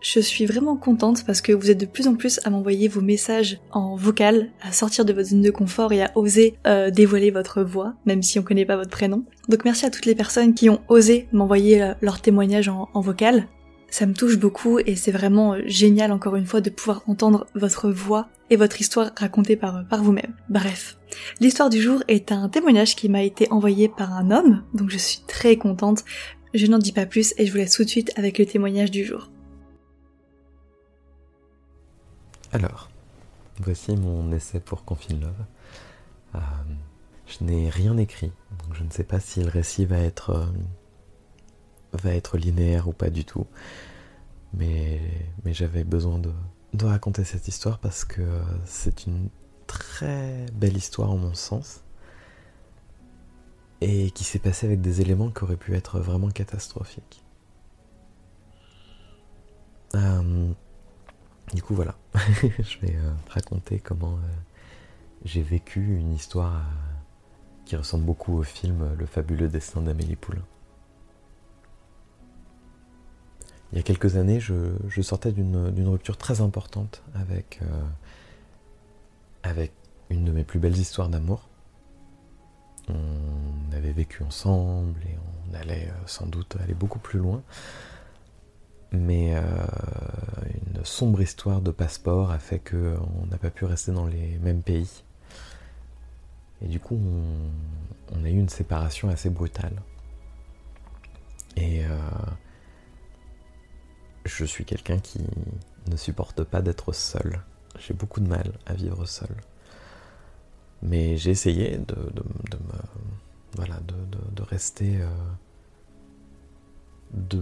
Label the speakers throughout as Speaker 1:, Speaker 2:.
Speaker 1: je suis vraiment contente parce que vous êtes de plus en plus à m'envoyer vos messages en vocal, à sortir de votre zone de confort et à oser euh, dévoiler votre voix, même si on connaît pas votre prénom. Donc merci à toutes les personnes qui ont osé m'envoyer euh, leur témoignage en, vocal. Ça me touche beaucoup et c'est vraiment euh, génial encore une fois de pouvoir entendre votre voix et votre histoire racontée par vous-même. Bref. L'histoire du jour est un témoignage qui m'a été envoyé par un homme, donc je suis très contente. Je n'en dis pas plus et je vous laisse tout de suite avec le témoignage du jour.
Speaker 2: Alors, voici mon essai pour Confine Love. Euh, je n'ai rien écrit, donc je ne sais pas si le récit va être, euh, linéaire ou pas du tout. Mais, j'avais besoin de, raconter cette histoire parce que c'est une très belle histoire en mon sens. Et qui s'est passée avec des éléments qui auraient pu être vraiment catastrophiques. Euh, du coup, voilà. je vais euh, raconter comment euh, j'ai vécu une histoire euh, qui ressemble beaucoup au film Le fabuleux destin d'Amélie Poulain. Il y a quelques années, je, sortais d'une rupture très importante avec, avec une de mes plus belles histoires d'amour. On avait vécu ensemble et on allait sans doute aller beaucoup plus loin mais euh, une sombre histoire de passeport a fait qu'on n'a pas pu rester dans les mêmes pays. Et du coup, on, a eu une séparation assez brutale. Et euh, je suis quelqu'un qui ne supporte pas d'être seul. J'ai beaucoup de mal à vivre seul. Mais j'ai essayé de, me, voilà, de, rester, euh, de,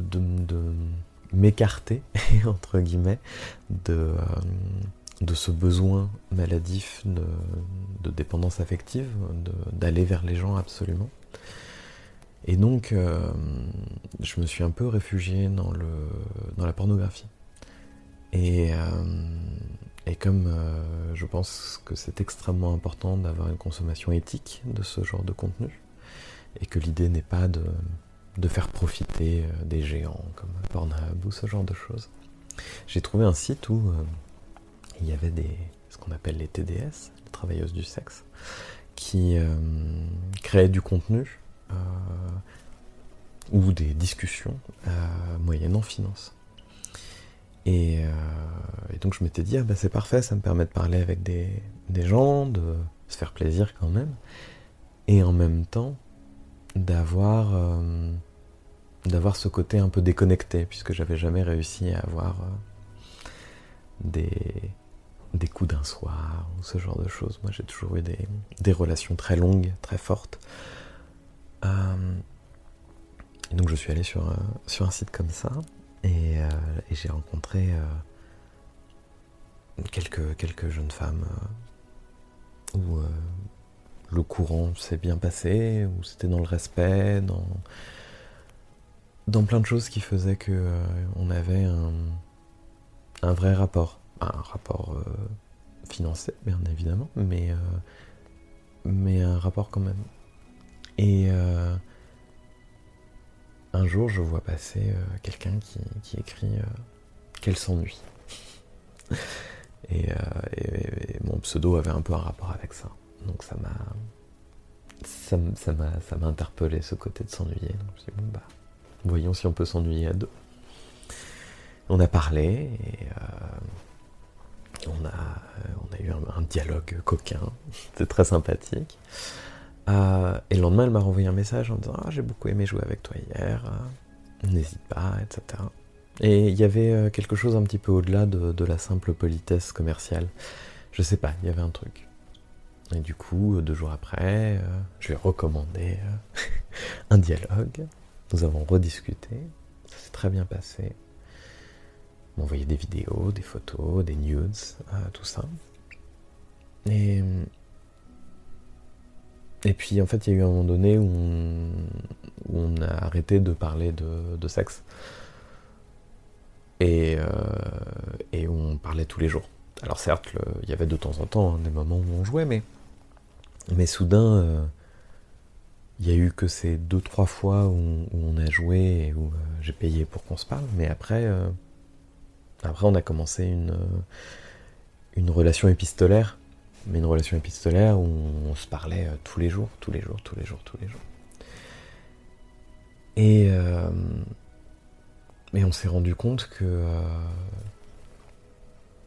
Speaker 2: m'écarter, entre guillemets, de, euh, de ce besoin maladif de, dépendance affective, d'aller vers les gens absolument. Et donc, euh, je me suis un peu réfugié dans, le, dans la pornographie. Et, euh, et comme je pense que c'est extrêmement important d'avoir une consommation éthique de ce genre de contenu, et que l'idée n'est pas de de faire profiter euh, des géants comme Pornhub ou ce genre de choses. J'ai trouvé un site où euh, il y avait des, ce qu'on appelle les TDS, les travailleuses du sexe, qui euh, créaient du contenu ou des discussions moyennant finance. Et, donc je m'étais dit, ah bah c'est parfait, ça me permet de parler avec des gens, de se faire plaisir quand même, et en même temps d'avoir d'avoir ce côté un peu déconnecté, puisque j'avais jamais réussi à avoir euh, des, coups d'un soir ou ce genre de choses. Moi, j'ai toujours eu des, relations très longues, très fortes. Euh, donc, je suis allé sur, euh, sur un site comme ça et, j'ai rencontré quelques, quelques jeunes femmes où le courant s'est bien passé, où c'était dans le respect, dans dans plein de choses qui faisaient que euh, on avait un, vrai rapport. Un rapport euh, financier, bien évidemment, mais, euh, mais un rapport quand même. Et un jour, je vois passer quelqu'un qui, écrit qu'elle s'ennuie. et, mon pseudo avait un peu un rapport avec ça. Donc ça m'a ça m'a ça m'a interpellé ce côté de s'ennuyer. Donc je me bon bah Voyons si on peut s'ennuyer à deux. On a parlé et euh, on, a, on a eu un, dialogue coquin. C'était très sympathique. et le lendemain, elle m'a renvoyé un message en disant ah, J'ai beaucoup aimé jouer avec toi hier, n'hésite pas, etc. Et il y avait quelque chose un petit peu au-delà de, la simple politesse commerciale. Je sais pas, il y avait un truc. Et du coup, deux jours après, je lui ai recommandé un dialogue. Nous avons rediscuté. Ça s'est très bien passé. M'envoyer des vidéos, des photos, des news, tout ça. Et et puis en fait, il y a eu un moment donné où on, a arrêté de parler de, sexe. Et, euh, on parlait tous les jours. Alors certes, il y avait de temps en temps hein, des moments où on jouait, mais, mais soudain, euh, il y a eu que ces deux, trois fois où, on a joué et où euh, j'ai payé pour qu'on se parle. Mais après, après on a commencé une, une relation épistolaire mais une relation épistolaire où on se parlait euh, tous les jours, tous les jours, tous les jours, tous les jours. Et, euh, on s'est rendu compte euh,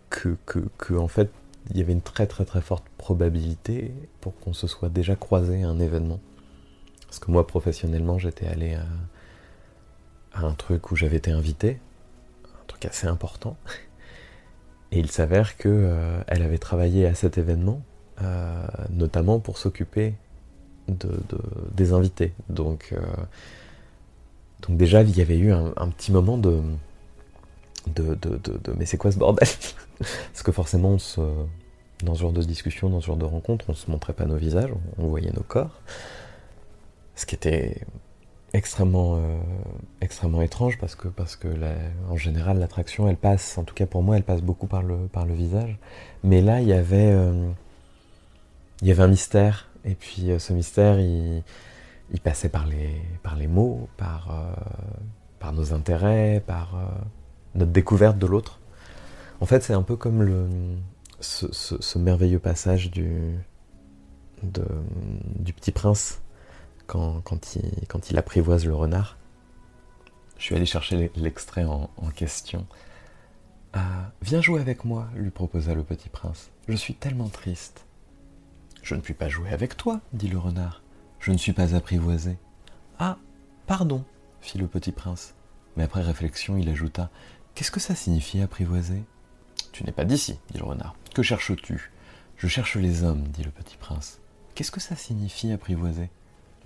Speaker 2: que, que, que, en fait, il y avait une très très très forte probabilité pour qu'on se soit déjà croisé à un événement. Parce que moi, professionnellement, j'étais allé à, un truc où j'avais été invité, un truc assez important. Et il s'avère qu'elle euh, avait travaillé à cet événement, euh, notamment pour s'occuper de, des invités. Donc, euh, donc déjà, il y avait eu un, petit moment de, de, mais c'est quoi ce bordel? Parce que forcément, dans ce genre de discussion, dans ce genre de rencontre, on ne se montrait pas nos visages, on voyait nos corps. Ce qui était extrêmement, euh, extrêmement étrange parce que, parce que en général, l'attraction, elle passe, en tout cas pour moi, elle passe beaucoup par le, par le visage. Mais là, il y avait, euh, il y avait un mystère. Et puis euh, ce mystère, il, passait par les, par les mots, par, par nos intérêts, par notre découverte de l'autre. En fait, c'est un peu comme le, ce, merveilleux passage du, du Petit Prince quand, il, apprivoise le renard. Je suis allé chercher l'extrait en, question. Ah, viens jouer avec moi, lui proposa le petit prince. Je suis tellement triste. Je ne puis pas jouer avec toi, dit le renard. Je ne suis pas apprivoisé. Ah, pardon, fit le petit prince. Mais après réflexion, il ajouta Qu'est-ce que ça signifie apprivoiser? Tu n'es pas d'ici, dit le renard. Que cherches-tu? Je cherche les hommes, dit le petit prince. Qu'est-ce que ça signifie apprivoiser?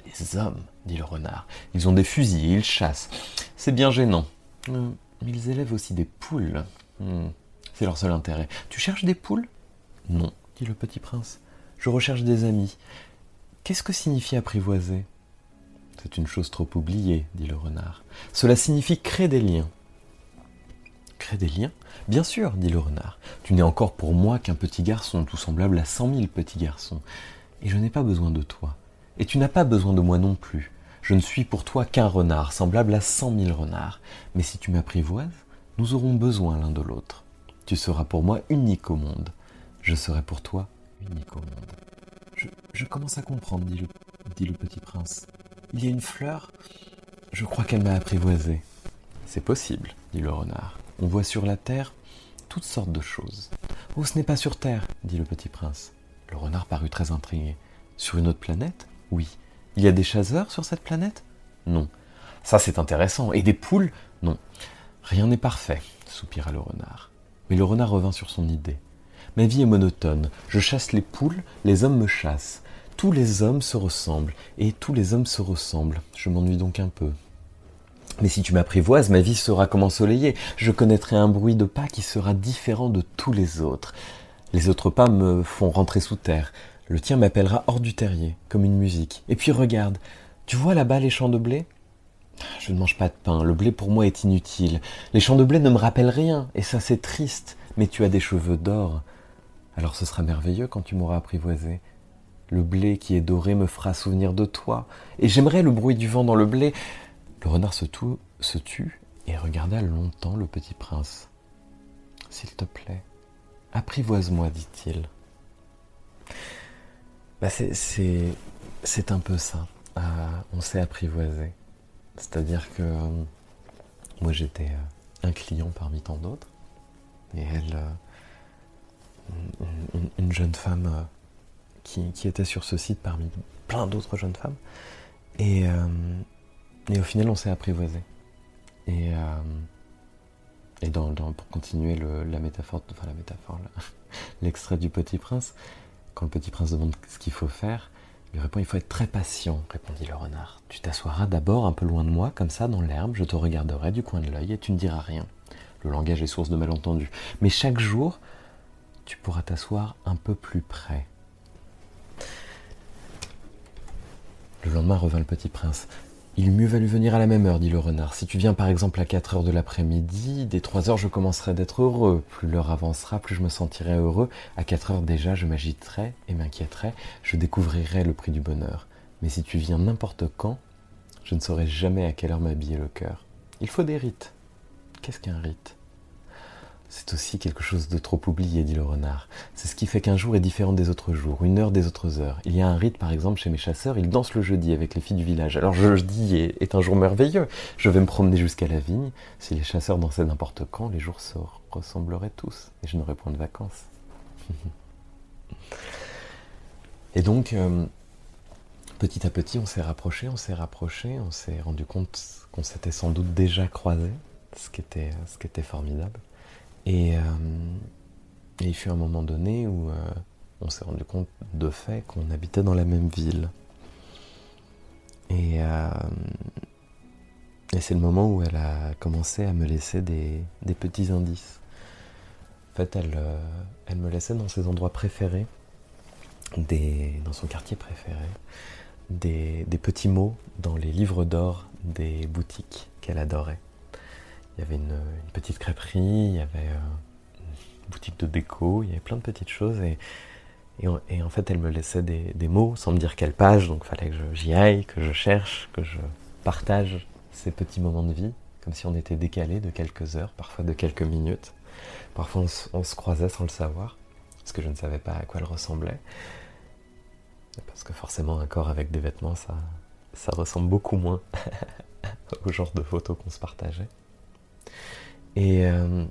Speaker 2: Les hommes, dit le renard. Ils ont des fusils ils chassent. C'est bien gênant. Euh, ils élèvent aussi des poules. Hmm, c'est leur seul intérêt. Tu cherches des poules? Non, dit le petit prince. Je recherche des amis. Qu'est-ce que signifie apprivoiser? C'est une chose trop oubliée, dit le renard. Cela signifie créer des liens. Créer des liens? Bien sûr, dit le renard. Tu n'es encore pour moi qu'un petit garçon, tout semblable à cent mille petits garçons. Et je n'ai pas besoin de toi. Et tu n'as pas besoin de moi non plus. Je ne suis pour toi qu'un renard, semblable à cent mille renards. Mais si tu m'apprivoises, nous aurons besoin l'un de l'autre. Tu seras pour moi unique au monde. Je serai pour toi unique au monde. Je, commence à comprendre, dit le, dit le petit prince. Il y a une fleur Je crois qu'elle m'a apprivoisé. C'est possible, dit le renard. On voit sur la terre toutes sortes de choses. Oh, ce n'est pas sur terre, dit le petit prince. Le renard parut très intrigué. Sur une autre planète oui. Il y a des chasseurs sur cette planète? Non. Ça c'est intéressant. Et des poules? Non. Rien n'est parfait, soupira le renard. Mais le renard revint sur son idée. Ma vie est monotone. Je chasse les poules, les hommes me chassent. Tous les hommes se ressemblent, et tous les hommes se ressemblent. Je m'ennuie donc un peu. Mais si tu m'apprivoises, ma vie sera comme ensoleillée. Je connaîtrai un bruit de pas qui sera différent de tous les autres. Les autres pas me font rentrer sous terre. Le tien m'appellera hors du terrier, comme une musique. Et puis regarde, tu vois là-bas les champs de blé? Je ne mange pas de pain, le blé pour moi est inutile. Les champs de blé ne me rappellent rien, et ça c'est triste, mais tu as des cheveux d'or. Alors ce sera merveilleux quand tu m'auras apprivoisé. Le blé qui est doré me fera souvenir de toi, et j'aimerais le bruit du vent dans le blé. Le renard se, tut et regarda longtemps le petit prince. S'il te plaît, apprivoise-moi, dit-il. Bah, c'est un peu ça. Euh, on s'est apprivoisé. C'est-à-dire que euh, moi j'étais euh, un client parmi tant d'autres. Et elle, une, jeune femme qui, était sur ce site parmi plein d'autres jeunes femmes. Et, au final, on s'est apprivoisé. Et, pour continuer la métaphore, l'extrait du Petit Prince, quand le Petit Prince demande ce qu'il faut faire, il répond Il faut être très patient, répondit le renard. Tu t'assoiras d'abord un peu loin de moi, comme ça, dans l'herbe, je te regarderai du coin de l'œil et tu ne diras rien. Le langage est source de malentendus. Mais chaque jour, tu pourras t'asseoir un peu plus près. Le lendemain revint le petit prince. Il mieux valu venir à la même heure, dit le renard. Si tu viens par exemple à 4 heures de l'après-midi, dès 3 heures je commencerai d'être heureux. Plus l'heure avancera, plus je me sentirai heureux. À 4 heures déjà, je m'agiterai et m'inquiéterai. Je découvrirai le prix du bonheur. Mais si tu viens n'importe quand, je ne saurai jamais à quelle heure m'habiller le cœur. Il faut des rites. Qu'est-ce qu'un rite? C'est aussi quelque chose de trop oublié, dit le renard. C'est ce qui fait qu'un jour est différent des autres jours, une heure des autres heures. Il y a un rite, par exemple, chez mes chasseurs, ils dansent le jeudi avec les filles du village. Alors jeudi est, un jour merveilleux. Je vais me promener jusqu'à la vigne. Si les chasseurs dansaient n'importe quand, les jours se ressembleraient tous, et je n'aurais point de vacances. et donc, euh, petit à petit, on s'est rapproché, on s'est rapproché, on s'est rendu compte qu'on s'était sans doute déjà croisés, ce qui était formidable. Et, euh, il fut un moment donné où euh, on s'est rendu compte de fait qu'on habitait dans la même ville. Et, euh, et c'est le moment où elle a commencé à me laisser des, petits indices. En fait, elle, me laissait dans ses endroits préférés, dans son quartier préféré, des petits mots dans les livres d'or des boutiques qu'elle adorait. Il y avait une, petite crêperie, il y avait euh, une boutique de déco, il y avait plein de petites choses. Et, en fait, elle me laissait des, mots sans me dire quelle page, donc il fallait que j'y aille, que je cherche, que je partage ces petits moments de vie, comme si on était décalé de quelques heures, parfois de quelques minutes. Parfois, on, se croisait sans le savoir, parce que je ne savais pas à quoi elle ressemblait. Parce que forcément, un corps avec des vêtements, ça, ça ressemble beaucoup moins au genre de photos qu'on se partageait. Et euh,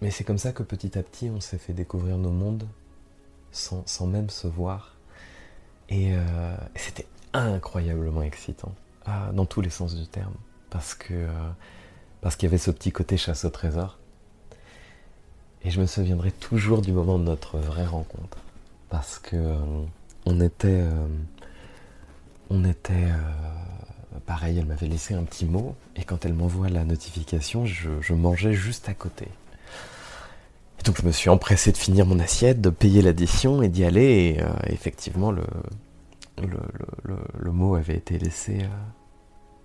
Speaker 2: mais c'est comme ça que petit à petit on s'est fait découvrir nos mondes sans, même se voir. Et, euh, c'était incroyablement excitant, ah, dans tous les sens du terme, euh, parce qu'il y avait ce petit côté chasse au trésor. Et je me souviendrai toujours du moment de notre vraie rencontre, parce que on était on était pareil, elle m'avait laissé un petit mot, et quand elle m'envoie la notification, je, mangeais juste à côté. Et donc je me suis empressé de finir mon assiette, de payer l'addition et d'y aller, et euh, effectivement, le, mot avait été laissé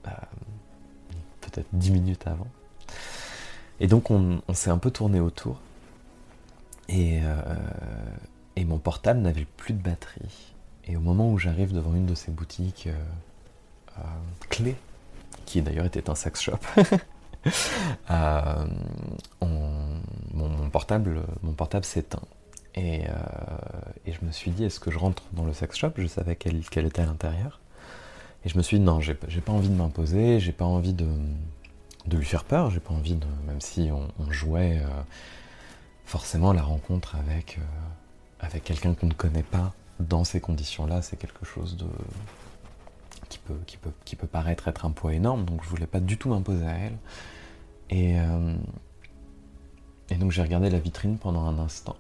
Speaker 2: euh, peut-être dix minutes avant. Et donc on, s'est un peu tourné autour, euh, et mon portable n'avait plus de batterie. Et au moment où j'arrive devant une de ces boutiques euh, clé, qui d'ailleurs était un sex shop. Euh, mon, portable, mon portable s'éteint. Et, euh, et, je me suis dit, est-ce que je rentre dans le sex shop? Je savais qu'elle était à l'intérieur. Et je me suis dit, non, j'ai pas envie de m'imposer, j'ai pas envie de, de, lui faire peur, j'ai pas envie de. Même si on, jouait forcément la rencontre avec, avec quelqu'un qu'on ne connaît pas dans ces conditions-là, c'est quelque chose de, qui peut, paraître être un poids énorme, donc je voulais pas du tout m'imposer à elle. Et, euh, et donc j'ai regardé la vitrine pendant un instant.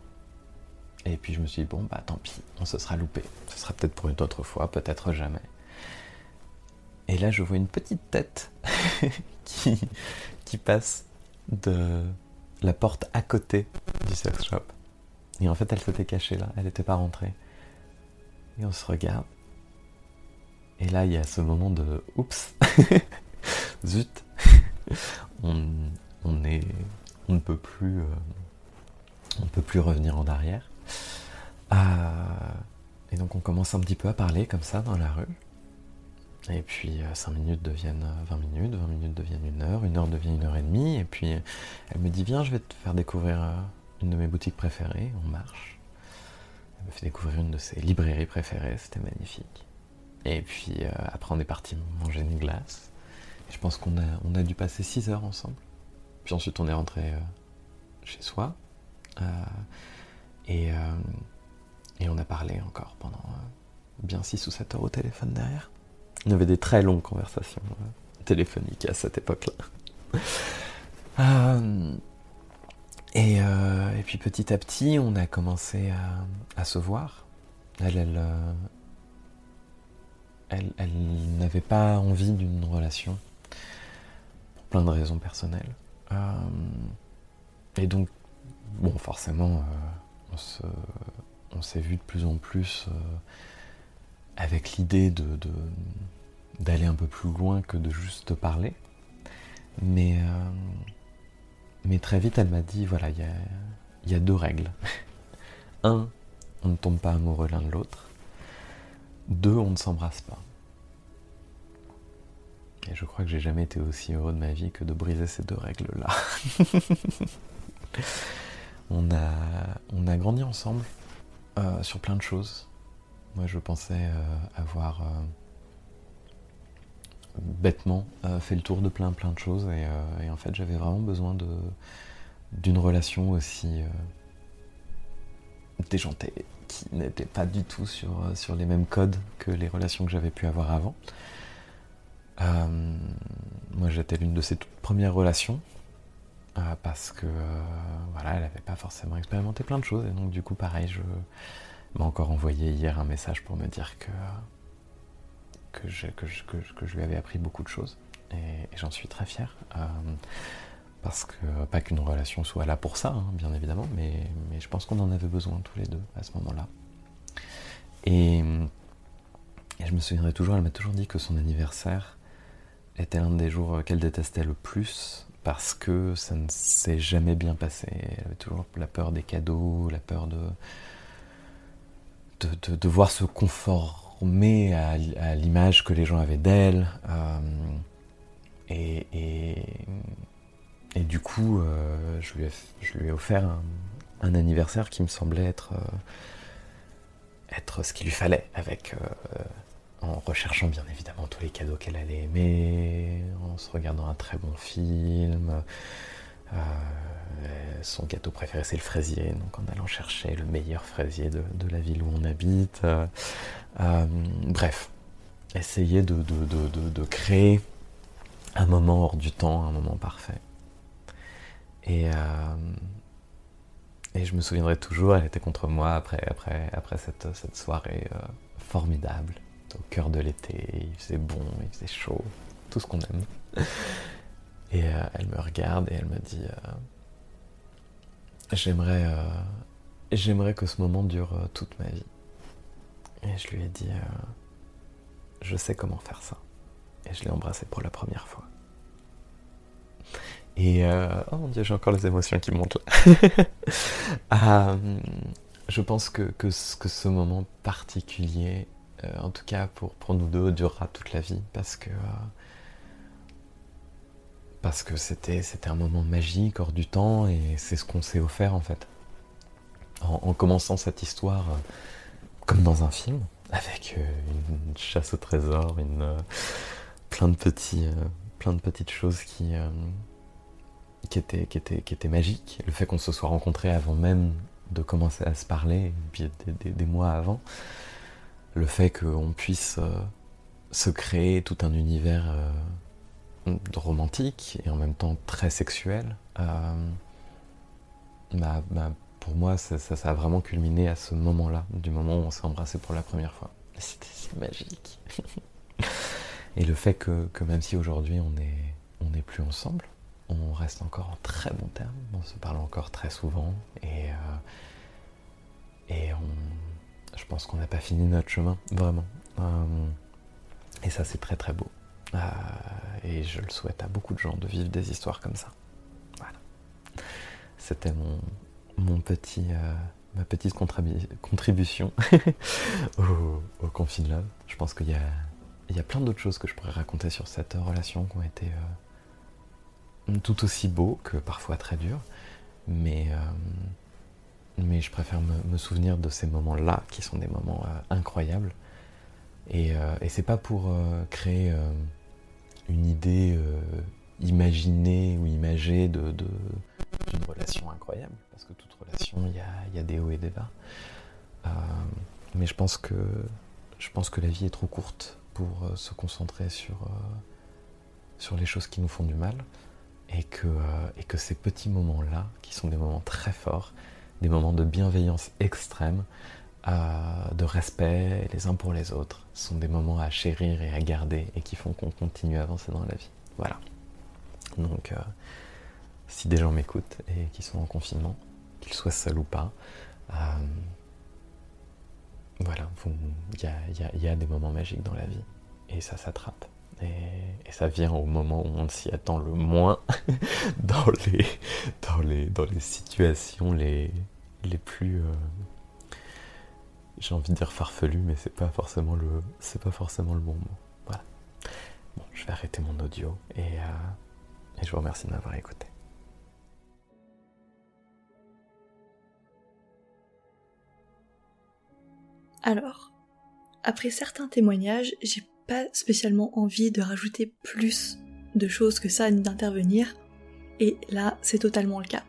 Speaker 2: Et puis je me suis dit, bon, bah tant pis, on se sera loupé. Ce sera peut-être pour une autre fois, peut-être jamais. Et là, je vois une petite tête qui, qui passe de la porte à côté du sex shop. Et en fait, elle s'était cachée là, elle n'était pas rentrée. Et on se regarde. Et là, il y a ce moment de oups, zut, on, on, est, on ne peut plus, euh, peut plus revenir en arrière. Euh, et donc on commence un petit peu à parler comme ça dans la rue. Et puis 5 euh, minutes deviennent 20 minutes, 20 minutes deviennent une heure, une heure devient une heure et demie. Et puis elle me dit viens, je vais te faire découvrir une de mes boutiques préférées. On marche. Elle me fait découvrir une de ses librairies préférées, c'était magnifique. Et puis euh, après, on est parti manger une glace. je pense qu'on a, on a dû passer 6 heures ensemble. Puis ensuite, on est rentré euh, chez soi. Euh, et, et on a parlé encore pendant bien 6 ou 7 heures au téléphone derrière. On avait des très longues conversations téléphoniques à cette époque-là. et, et, puis petit à petit, on a commencé à, à se voir. Elle, elle, elle, n'avait pas envie d'une relation, pour plein de raisons personnelles. Euh, et donc, bon, forcément, euh, on, s'est vu de plus en plus euh, avec l'idée d'aller un peu plus loin que de juste parler. Mais, très vite, elle m'a dit, voilà, il y a deux règles. Un, on ne tombe pas amoureux l'un de l'autre. Deux, on ne s'embrasse pas. Et je crois que j'ai jamais été aussi heureux de ma vie que de briser ces deux règles-là. on, a, on a grandi ensemble euh, sur plein de choses. Moi, je pensais euh, avoir euh, bêtement fait le tour de plein plein de choses et, en fait, j'avais vraiment besoin d'une relation aussi déjantée, qui n'était pas du tout sur, sur les mêmes codes que les relations que j'avais pu avoir avant. Euh, moi, j'étais l'une de ses toutes premières relations euh, parce que euh, voilà, elle n'avait pas forcément expérimenté plein de choses et donc du coup, pareil, je m'a encore envoyé hier un message pour me dire que que je, que, que, je lui avais appris beaucoup de choses et, j'en suis très fier. Parce que pas qu'une relation soit là pour ça, hein, bien évidemment, mais, mais je pense qu'on en avait besoin tous les deux à ce moment-là. Et, je me souviendrai toujours, elle m'a toujours dit que son anniversaire était un des jours qu'elle détestait le plus parce que ça ne s'est jamais bien passé. Elle avait toujours la peur des cadeaux, la peur de, de, devoir se conformer à, l'image que les gens avaient d'elle. Euh, et, du coup, euh, je, lui ai, offert un, anniversaire qui me semblait être, euh, être ce qu'il lui fallait avec en recherchant bien évidemment tous les cadeaux qu'elle allait aimer, en se regardant un très bon film. Euh, son gâteau préféré c'est le fraisier, donc en allant chercher le meilleur fraisier de, la ville où on habite. Euh, euh, bref, essayer de, créer un moment hors du temps, un moment parfait. Et, et je me souviendrai toujours, elle était contre moi après, après, après cette, cette soirée formidable au cœur de l'été, il faisait bon, il faisait chaud, tout ce qu'on aime. Et euh, elle me regarde et elle me dit euh, J'aimerais euh, j'aimerais que ce moment dure toute ma vie. Et je lui ai dit Je sais comment faire ça. Et je l'ai embrassée pour la première fois. Et oh mon dieu, j'ai encore les émotions qui montent là. je pense que, que, que, ce moment particulier euh, en tout cas pour, pour nous deux, durera toute la vie parce que euh, parce que c'était un moment magique hors du temps et c'est ce qu'on s'est offert en fait. En, commençant cette histoire euh, comme dans un film avec une chasse au trésor, une plein de petits plein de petites choses qui qui étaient magiques. Le fait qu'on se soit rencontrés avant même de commencer à se parler, des, des mois avant, le fait qu'on puisse euh, se créer tout un univers euh, romantique et en même temps très sexuel, euh, bah, bah, pour moi, ça, a vraiment culminé à ce moment-là, du moment où on s'est embrassé pour la première fois. C'était magique. et le fait que, même si aujourd'hui on n'est on plus ensemble, on reste encore en très bon terme, on se parle encore très souvent et, on je pense qu'on n'a pas fini notre chemin, vraiment. Euh, et ça, c'est très très beau. Euh, et je le souhaite à beaucoup de gens de vivre des histoires comme ça. Voilà. C'était mon, petit, euh, ma petite contribution au, au Confine Love. Je pense qu'il y a, y a plein d'autres choses que je pourrais raconter sur cette relation qui ont été tout aussi beaux que parfois très dures. Mais mais je préfère me, souvenir de ces moments-là, qui sont des moments euh, incroyables. Et, euh, et c'est pas pour euh, créer une idée imaginée ou imagée de, d'une relation incroyable, parce que toute relation, il y a, y a, des hauts et des bas. mais je pense que je pense que la vie est trop courte pour se concentrer sur sur les choses qui nous font du mal et que, et que ces petits moments-là, qui sont des moments très forts, des moments de bienveillance extrême, de respect les uns pour les autres, sont des moments à chérir et à garder et qui font qu'on continue à avancer dans la vie. Voilà. Donc, euh, si des gens m'écoutent et qui sont en confinement, qu'ils soient seuls ou pas, euh, voilà, il y, a, des moments magiques dans la vie et ça s'attrape. Et, ça vient au moment où on s'y attend le moins dans, les, dans, les, dans les situations les, les plus. Euh, j'ai envie de dire farfelu, mais c'est pas forcément le, pas forcément le bon mot. Voilà. Bon, je vais arrêter mon audio et, euh, et je vous remercie de m'avoir écouté.
Speaker 1: Alors, après certains témoignages, j'ai pas spécialement envie de rajouter plus de choses que ça ni d'intervenir, et là c'est totalement le cas.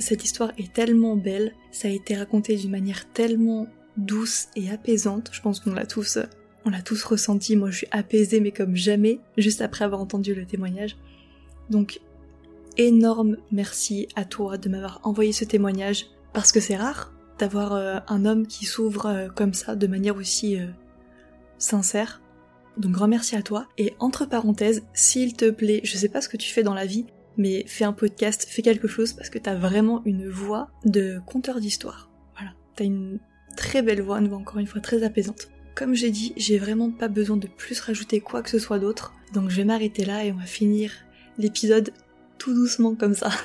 Speaker 1: Cette histoire est tellement belle, ça a été raconté d'une manière tellement douce et apaisante. Je pense qu'on l'a tous, on l'a tous ressenti. Moi, je suis apaisée, mais comme jamais, juste après avoir entendu le témoignage. Donc, énorme merci à toi de m'avoir envoyé ce témoignage, parce que c'est rare d'avoir euh, un homme qui s'ouvre euh, comme ça, de manière aussi euh, sincère. Donc grand merci à toi. Et entre parenthèses, s'il te plaît, je sais pas ce que tu fais dans la vie, mais fais un podcast, fais quelque chose parce que t'as vraiment une voix de conteur d'histoire. Voilà, t'as une très belle voix, une voix encore une fois très apaisante. Comme j'ai dit, j'ai vraiment pas besoin de plus rajouter quoi que ce soit d'autre, donc je vais m'arrêter là et on va finir l'épisode tout doucement comme ça.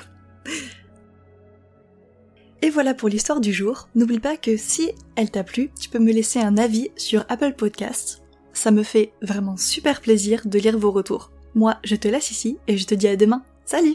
Speaker 1: Et voilà pour l'histoire du jour. N'oublie pas que si elle t'a plu, tu peux me laisser un avis sur Apple Podcasts. Ça me fait vraiment super plaisir de lire vos retours. Moi, je te laisse ici et je te dis à demain. Salut